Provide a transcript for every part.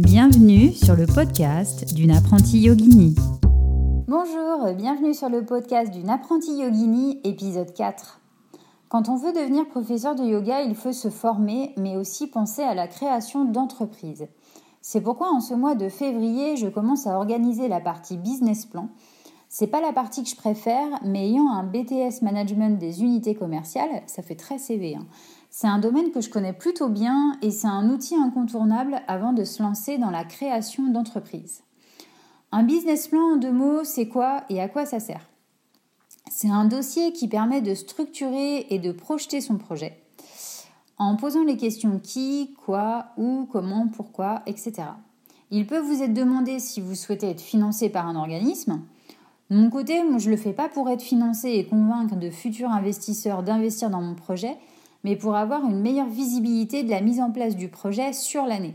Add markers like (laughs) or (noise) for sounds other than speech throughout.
Bienvenue sur le podcast d'une apprentie yogini. Bonjour, bienvenue sur le podcast d'une apprentie yogini, épisode 4. Quand on veut devenir professeur de yoga, il faut se former, mais aussi penser à la création d'entreprises. C'est pourquoi en ce mois de février, je commence à organiser la partie business plan. C'est pas la partie que je préfère, mais ayant un BTS management des unités commerciales, ça fait très CV. Hein. C'est un domaine que je connais plutôt bien et c'est un outil incontournable avant de se lancer dans la création d'entreprise. Un business plan en deux mots, c'est quoi et à quoi ça sert? C'est un dossier qui permet de structurer et de projeter son projet en posant les questions qui, quoi, où, comment, pourquoi, etc. Il peut vous être demandé si vous souhaitez être financé par un organisme. De mon côté, moi, je ne le fais pas pour être financé et convaincre de futurs investisseurs d'investir dans mon projet, mais pour avoir une meilleure visibilité de la mise en place du projet sur l'année.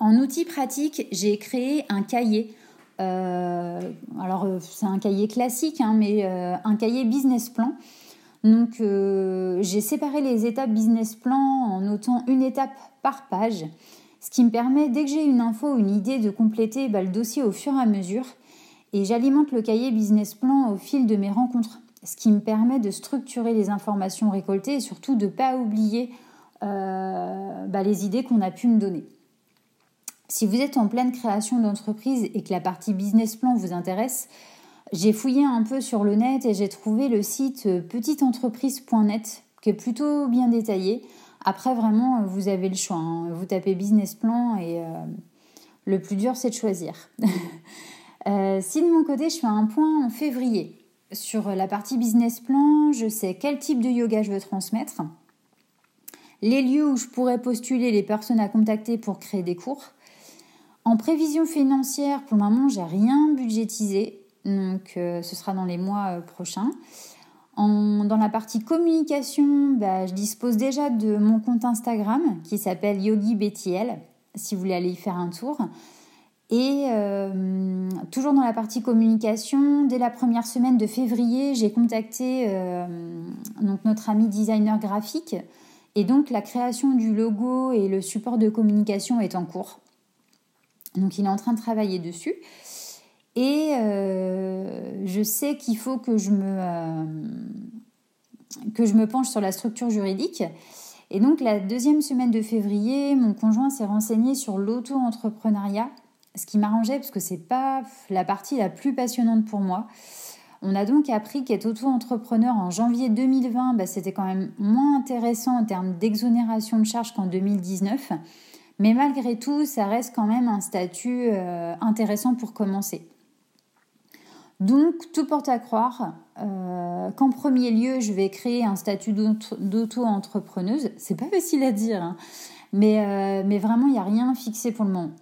En outil pratique, j'ai créé un cahier. Euh, alors euh, c'est un cahier classique, hein, mais euh, un cahier business plan. Donc j'ai séparé les étapes business plan en notant une étape par page, ce qui me permet dès que j'ai une info une idée de compléter bah, le dossier au fur et à mesure. Et j'alimente le cahier business plan au fil de mes rencontres ce qui me permet de structurer les informations récoltées et surtout de ne pas oublier euh, bah, les idées qu'on a pu me donner. Si vous êtes en pleine création d'entreprise et que la partie business plan vous intéresse, j'ai fouillé un peu sur le net et j'ai trouvé le site petiteentreprise.net qui est plutôt bien détaillé. Après, vraiment, vous avez le choix. Hein. Vous tapez business plan et euh, le plus dur, c'est de choisir. (laughs) Euh, si de mon côté, je fais un point en février, sur la partie business plan, je sais quel type de yoga je veux transmettre, les lieux où je pourrais postuler les personnes à contacter pour créer des cours. En prévision financière, pour le moment, j'ai rien budgétisé, donc euh, ce sera dans les mois euh, prochains. dans la partie communication, bah, je dispose déjà de mon compte Instagram qui s'appelle YogiBTL, si vous voulez aller y faire un tour. Et euh, toujours dans la partie communication, dès la première semaine de février, j'ai contacté euh, donc notre ami designer graphique. Et donc la création du logo et le support de communication est en cours. Donc il est en train de travailler dessus. Et euh, je sais qu'il faut que je, me, que je me penche sur la structure juridique. Et donc la deuxième semaine de février, mon conjoint s'est renseigné sur l'auto-entrepreneuriat ce qui m'arrangeait parce que c'est pas la partie la plus passionnante pour moi. On a donc appris qu'être auto-entrepreneur en janvier 2020, bah, c'était quand même moins intéressant en termes d'exonération de charges qu'en 2019. Mais malgré tout, ça reste quand même un statut euh, intéressant pour commencer. Donc, tout porte à croire euh, qu'en premier lieu, je vais créer un statut d'auto-entrepreneuse. C'est pas facile à dire, hein. mais, euh, mais vraiment, il n'y a rien fixé pour le moment.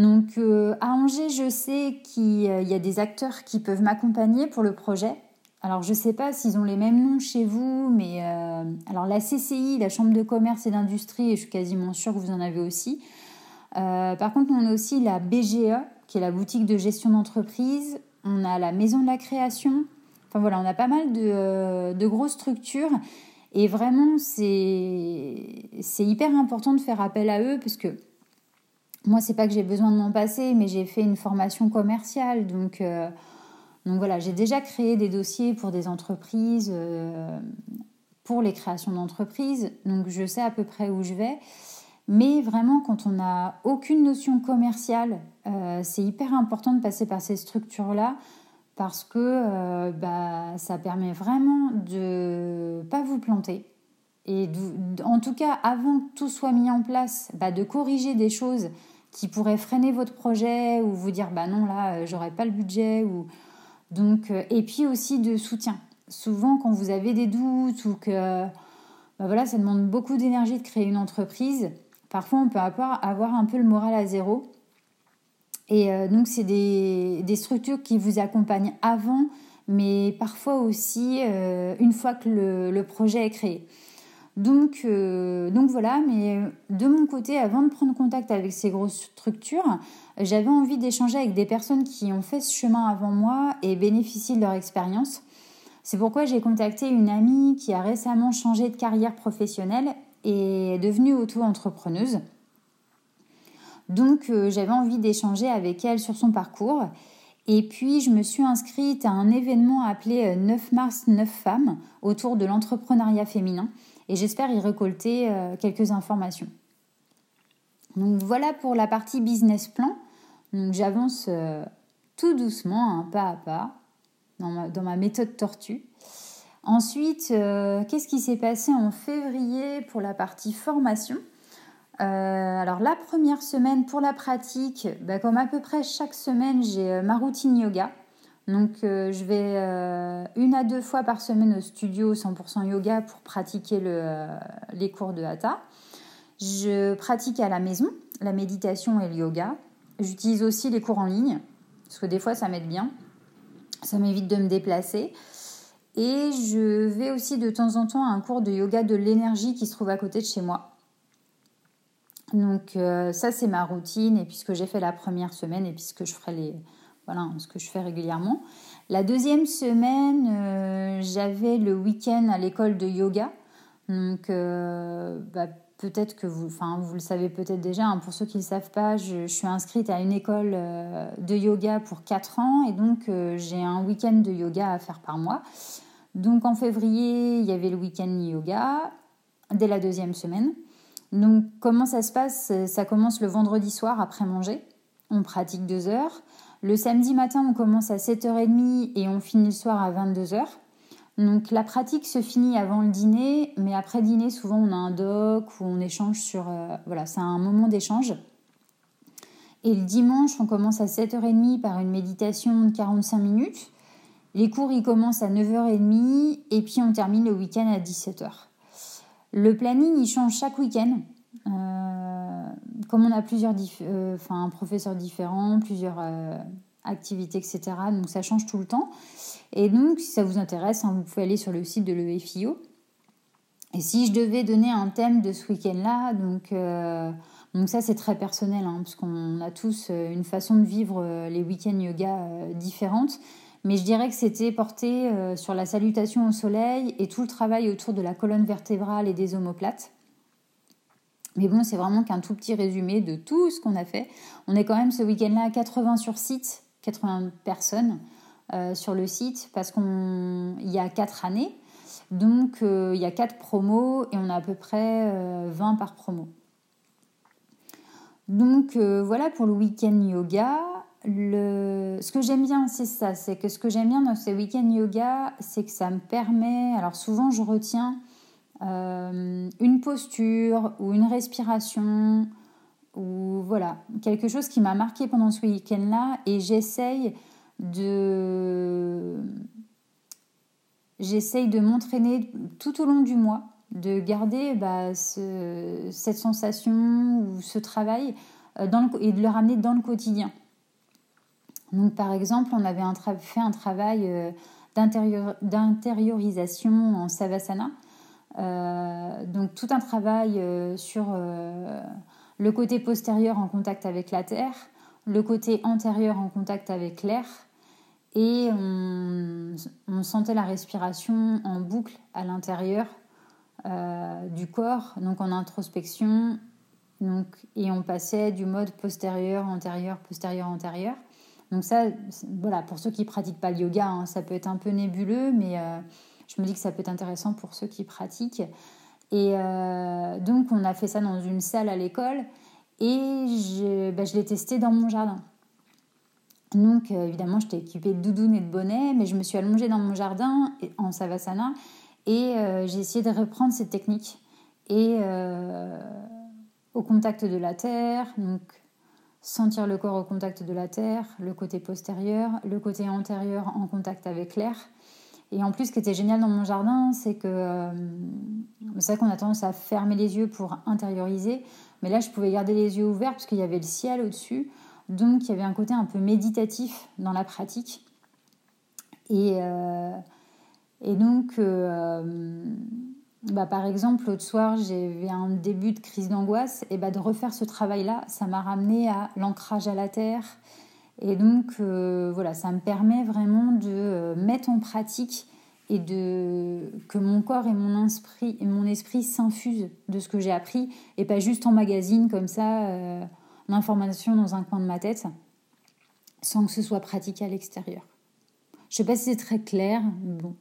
Donc euh, à Angers, je sais qu'il y a des acteurs qui peuvent m'accompagner pour le projet. Alors je ne sais pas s'ils ont les mêmes noms chez vous, mais euh, alors la CCI, la Chambre de commerce et d'industrie, je suis quasiment sûre que vous en avez aussi. Euh, par contre, on a aussi la BGE, qui est la boutique de gestion d'entreprise. On a la Maison de la création. Enfin voilà, on a pas mal de, de grosses structures. Et vraiment, c'est hyper important de faire appel à eux parce que moi, c'est pas que j'ai besoin de m'en passer, mais j'ai fait une formation commerciale. Donc, euh, donc voilà, j'ai déjà créé des dossiers pour des entreprises, euh, pour les créations d'entreprises. Donc, je sais à peu près où je vais. Mais vraiment, quand on n'a aucune notion commerciale, euh, c'est hyper important de passer par ces structures-là parce que bah, ça permet vraiment de pas vous planter. Et en tout cas, avant que tout soit mis en place, bah, de corriger des choses qui pourraient freiner votre projet ou vous dire bah non là euh, j'aurais pas le budget ou donc euh, et puis aussi de soutien. Souvent quand vous avez des doutes ou que bah voilà ça demande beaucoup d'énergie de créer une entreprise, parfois on peut avoir, un peu le moral à zéro. Et euh, donc c'est des, des, structures qui vous accompagnent avant, mais parfois aussi une fois que le, le projet est créé. Donc, euh, donc voilà, mais de mon côté, avant de prendre contact avec ces grosses structures, j'avais envie d'échanger avec des personnes qui ont fait ce chemin avant moi et bénéficient de leur expérience. C'est pourquoi j'ai contacté une amie qui a récemment changé de carrière professionnelle et est devenue auto-entrepreneuse. Donc j'avais envie d'échanger avec elle sur son parcours. Et puis je me suis inscrite à un événement appelé 9 mars 9 femmes autour de l'entrepreneuriat féminin et j'espère y récolter quelques informations. Donc voilà pour la partie business plan. Donc j'avance tout doucement, un pas à pas, dans ma, méthode tortue. Ensuite, euh, qu'est-ce qui s'est passé en février pour la partie formation? Euh, Alors la première semaine pour la pratique, bah, comme à peu près chaque semaine, j'ai euh, ma routine yoga. Donc je vais une à deux fois par semaine au studio 100% yoga pour pratiquer le, les cours de hatha. Je pratique à la maison la méditation et le yoga. J'utilise aussi les cours en ligne parce que des fois ça m'aide bien. Ça m'évite de me déplacer. Et je vais aussi de temps en temps à un cours de yoga de l'énergie qui se trouve à côté de chez moi. Donc euh, ça c'est ma routine et puisque j'ai fait la première semaine et puisque je ferai les voilà ce que je fais régulièrement. La deuxième semaine euh, j'avais le week-end à l'école de yoga. Donc euh, bah, peut-être que vous, enfin, vous le savez peut-être déjà, hein, pour ceux qui ne le savent pas, je, suis inscrite à une école euh, de yoga pour 4 ans et donc j'ai un week-end de yoga à faire par mois. Donc en février, il y avait le week-end yoga dès la deuxième semaine. Donc comment ça se passe? Ça commence le vendredi soir après manger. On pratique 2 heures. Le samedi matin, on commence à 7h30 et on finit le soir à 22h. Donc la pratique se finit avant le dîner, mais après dîner, souvent on a un doc où on échange sur... Euh, voilà, c'est un moment d'échange. Et le dimanche, on commence à 7h30 par une méditation de 45 minutes. Les cours, ils commencent à 9h30 et puis on termine le week-end à 17h. Le planning, il change chaque week-end. Euh, comme on a plusieurs euh, enfin, professeurs différents, plusieurs activités, etc. Donc ça change tout le temps. Et donc, si ça vous intéresse, hein, vous pouvez aller sur le site de l'EFIO. Et si je devais donner un thème de ce week-end-là, donc, euh, donc ça c'est très personnel, hein, parce qu'on a tous euh, une façon de vivre euh, les week-ends yoga différentes. Mais je dirais que c'était porté sur la salutation au soleil et tout le travail autour de la colonne vertébrale et des omoplates. Mais bon, c'est vraiment qu'un tout petit résumé de tout ce qu'on a fait. On est quand même ce week-end-là à 80 sur site, 80 personnes. Euh, sur le site parce qu'il y a quatre années. Donc euh, il y a quatre promos et on a à peu près 20 euh, par promo. Donc voilà pour le week-end yoga. Le... Ce que j'aime bien, c'est ça, c'est que ce que j'aime bien dans ce week-end yoga, c'est que ça me permet, alors souvent je retiens une posture ou une respiration ou voilà, quelque chose qui m'a marqué pendant ce week-end-là et j'essaye de... J'essaye de m'entraîner tout au long du mois, de garder bah, cette sensation ou ce travail euh, dans et de le ramener dans le quotidien. Donc, par exemple, on avait fait un travail euh, d'intériorisation en Savasana. Euh, donc, tout un travail sur le côté postérieur en contact avec la terre, le côté antérieur en contact avec l'air, et on, sentait la respiration en boucle à l'intérieur euh, du corps, donc en introspection, donc, et on passait du mode postérieur, antérieur, postérieur, antérieur. Donc ça, voilà, pour ceux qui pratiquent pas le yoga, hein, ça peut être un peu nébuleux, mais euh, je me dis que ça peut être intéressant pour ceux qui pratiquent. Et euh, donc on a fait ça dans une salle à l'école et je, bah, l'ai testé dans mon jardin. Donc euh, évidemment, j'étais équipée de doudoune et de bonnet, mais je me suis allongée dans mon jardin en savasana et euh, j'ai essayé de reprendre cette technique et au contact de la terre, donc sentir le corps au contact de la terre, le côté postérieur, le côté antérieur en contact avec l'air. Et en plus, ce qui était génial dans mon jardin, c'est que c'est vrai qu'on a tendance à fermer les yeux pour intérioriser, mais là, je pouvais garder les yeux ouverts parce qu'il y avait le ciel au-dessus. Donc il y avait un côté un peu méditatif dans la pratique. Et, euh, donc, euh, bah, par exemple, l'autre soir, j'avais un début de crise d'angoisse. Et bah, de refaire ce travail-là, ça m'a ramené à l'ancrage à la terre. Et donc, euh, voilà, ça me permet vraiment de mettre en pratique et de que mon corps et mon esprit, mon esprit s'infusent de ce que j'ai appris et pas juste en magazine comme ça l'information dans un coin de ma tête sans que ce soit pratiqué à l'extérieur. Je sais pas si c'est très clair, bon.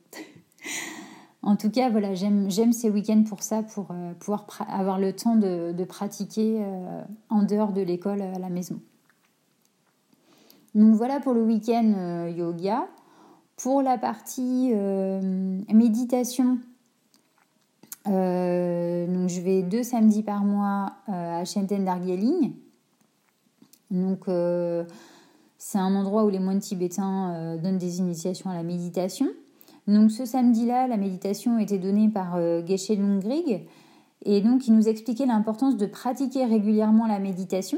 (laughs) en tout cas, voilà, j'aime ces week-ends pour ça, pour euh, pouvoir avoir le temps de, pratiquer euh, en dehors de l'école à la maison. Donc voilà pour le week-end euh, yoga. Pour la partie méditation, donc je vais deux samedis par mois à Shenten Darjeeling. Donc c'est un endroit où les moines tibétains euh, donnent des initiations à la méditation. Donc ce samedi-là, la méditation était donnée par euh, Geshe Lungrig et donc il nous expliquait l'importance de pratiquer régulièrement la méditation.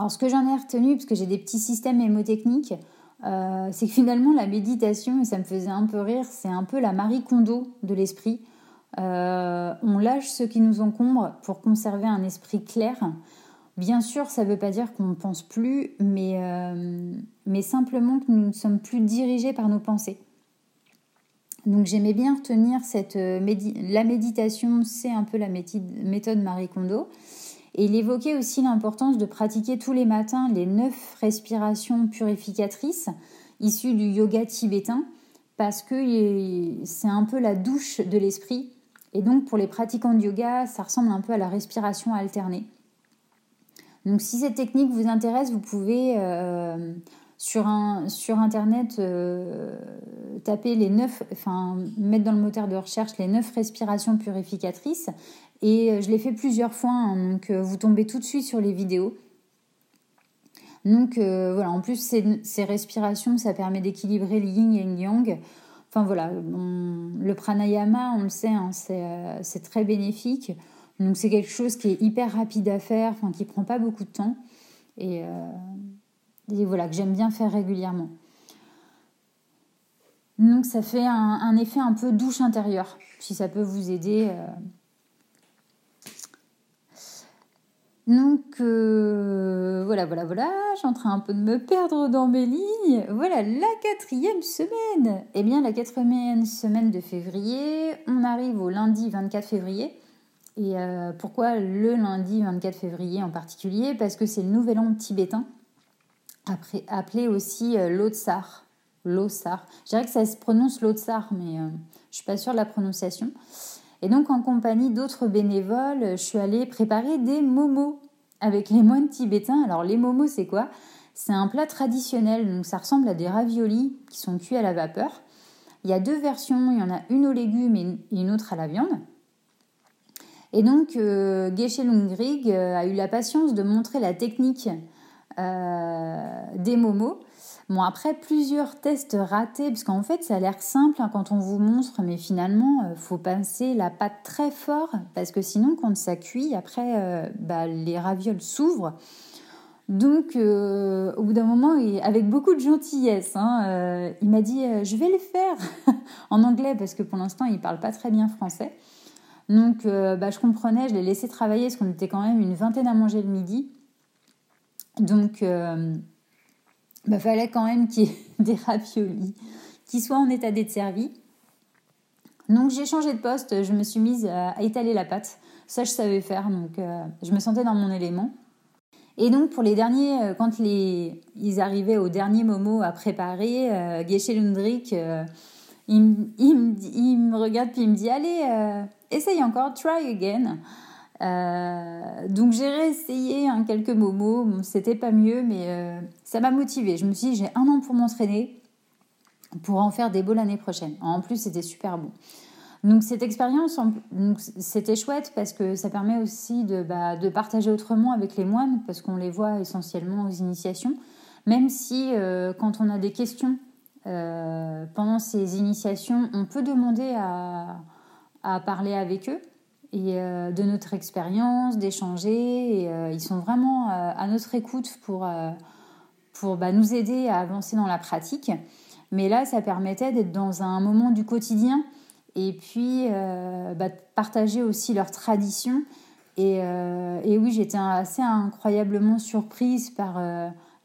Alors ce que j'en ai retenu, parce que j'ai des petits systèmes mémotechniques, euh, c'est que finalement la méditation, et ça me faisait un peu rire, c'est un peu la Marie Kondo de l'esprit. on lâche ce qui nous encombre pour conserver un esprit clair. Bien sûr, ça ne veut pas dire qu'on ne pense plus, mais, euh, mais simplement que nous ne sommes plus dirigés par nos pensées. Donc j'aimais bien retenir cette euh, la méditation, c'est un peu la méthode Marie Kondo. Et il évoquait aussi l'importance de pratiquer tous les matins les neuf respirations purificatrices issues du yoga tibétain, parce que c'est un peu la douche de l'esprit. Et donc pour les pratiquants de yoga, ça ressemble un peu à la respiration alternée. Donc si cette technique vous intéresse, vous pouvez euh, sur, Internet euh, taper les neuf, enfin mettre dans le moteur de recherche les neuf respirations purificatrices. Et euh, je l'ai fait plusieurs fois, hein, donc vous tombez tout de suite sur les vidéos. Donc voilà, en plus ces, respirations, ça permet d'équilibrer le yin et le yang. Enfin voilà, le pranayama, on le sait, hein, c'est très bénéfique. Donc c'est quelque chose qui est hyper rapide à faire, enfin qui prend pas beaucoup de temps et, euh, voilà que j'aime bien faire régulièrement. Donc ça fait un, effet un peu douche intérieure, si ça peut vous aider. Euh. Donc euh, voilà, voilà, voilà, je suis en train un peu de me perdre dans mes lignes. Voilà la quatrième semaine. Eh bien la quatrième semaine de février, on arrive au lundi 24 février. Et euh, pourquoi le lundi 24 février en particulier? Parce que c'est le nouvel an tibétain, appelé aussi euh, Lotsar. Lotsar. Je dirais que ça se prononce Lotsar, mais je ne suis pas sûre de la prononciation. Et donc, en compagnie d'autres bénévoles, je suis allée préparer des momos avec les moines tibétains. Alors, les momos, c'est quoi? C'est un plat traditionnel, donc ça ressemble à des raviolis qui sont cuits à la vapeur. Il y a deux versions, il y en a une aux légumes et une autre à la viande. Et donc, euh, Geshe Lungrig euh, a eu la patience de montrer la technique euh, des momos. Bon, après plusieurs tests ratés, parce qu'en fait, ça a l'air simple hein, quand on vous montre, mais finalement, il faut pincer la pâte très fort, parce que sinon, quand ça cuit, après, bah, les ravioles s'ouvrent. Donc, au bout d'un moment, avec beaucoup de gentillesse, hein, il m'a dit Je vais le faire (laughs) en anglais, parce que pour l'instant, il ne parle pas très bien français. Donc, euh, bah, je comprenais, je l'ai laissé travailler parce qu'on était quand même une vingtaine à manger le midi. Donc, il euh, bah, fallait quand même qu'il y ait (laughs) des raviolis qui soient en état d'être servis. Donc, j'ai changé de poste, je me suis mise à étaler la pâte. Ça, je savais faire, donc euh, je me sentais dans mon élément. Et donc, pour les derniers, quand les, ils arrivaient au dernier moment à préparer, euh, Geshe Lundrik, il, il, me regarde puis il me dit Allez, essaye encore, try again. Euh, donc j'ai réessayé hein, quelques momos, bon, c'était pas mieux, mais euh, ça m'a motivé. Je me suis dit, j'ai un an pour m'entraîner, pour en faire des beaux l'année prochaine. En plus, c'était super bon. Donc cette expérience, c'était chouette parce que ça permet aussi de, bah, de, partager autrement avec les moines, parce qu'on les voit essentiellement aux initiations, même si euh, quand on a des questions pendant ces initiations, on peut demander à parler avec eux et euh, de notre expérience, d'échanger. Euh, ils sont vraiment euh, à notre écoute pour, pour bah, nous aider à avancer dans la pratique. Mais là, ça permettait d'être dans un moment du quotidien et puis bah, partager aussi leurs traditions. Et, et oui, j'étais assez incroyablement surprise par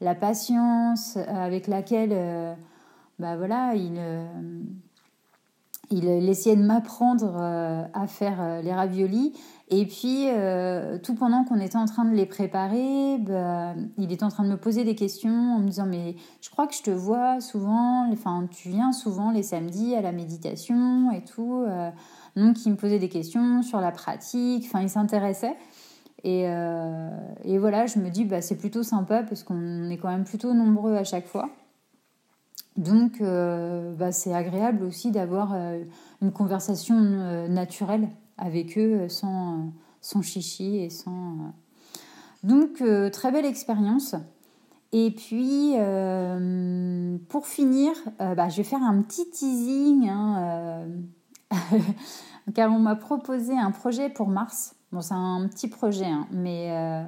la patience avec laquelle bah, voilà, ils il, essayait de m'apprendre à faire les raviolis. Et puis, tout pendant qu'on était en train de les préparer, bah, il était en train de me poser des questions en me disant Mais je crois que je te vois souvent, enfin, tu viens souvent les samedis à la méditation et tout. donc, il me posait des questions sur la pratique, enfin, il s'intéressait. Et, et, voilà, je me dis, bah, c'est plutôt sympa parce qu'on est quand même plutôt nombreux à chaque fois. Donc, euh, bah, c'est agréable aussi d'avoir euh, une conversation euh, naturelle avec eux, sans, chichi et sans. Donc, très belle expérience. Et puis, pour finir, bah, je vais faire un petit teasing, hein, (laughs) car on m'a proposé un projet pour mars. Bon, c'est un petit projet, hein, mais.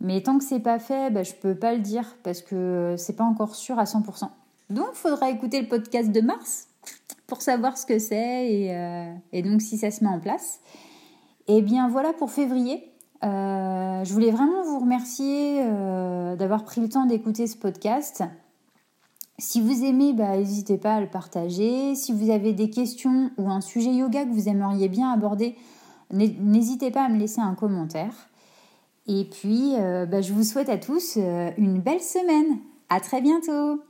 mais tant que c'est pas fait, bah, je peux pas le dire parce que c'est pas encore sûr à 100%. Donc, il faudra écouter le podcast de mars pour savoir ce que c'est et, euh, donc si ça se met en place. Et eh bien voilà pour février. Euh, je voulais vraiment vous remercier euh, d'avoir pris le temps d'écouter ce podcast. Si vous aimez, bah, n'hésitez pas à le partager. Si vous avez des questions ou un sujet yoga que vous aimeriez bien aborder, n'hésitez pas à me laisser un commentaire. Et puis, bah, je vous souhaite à tous une belle semaine. À très bientôt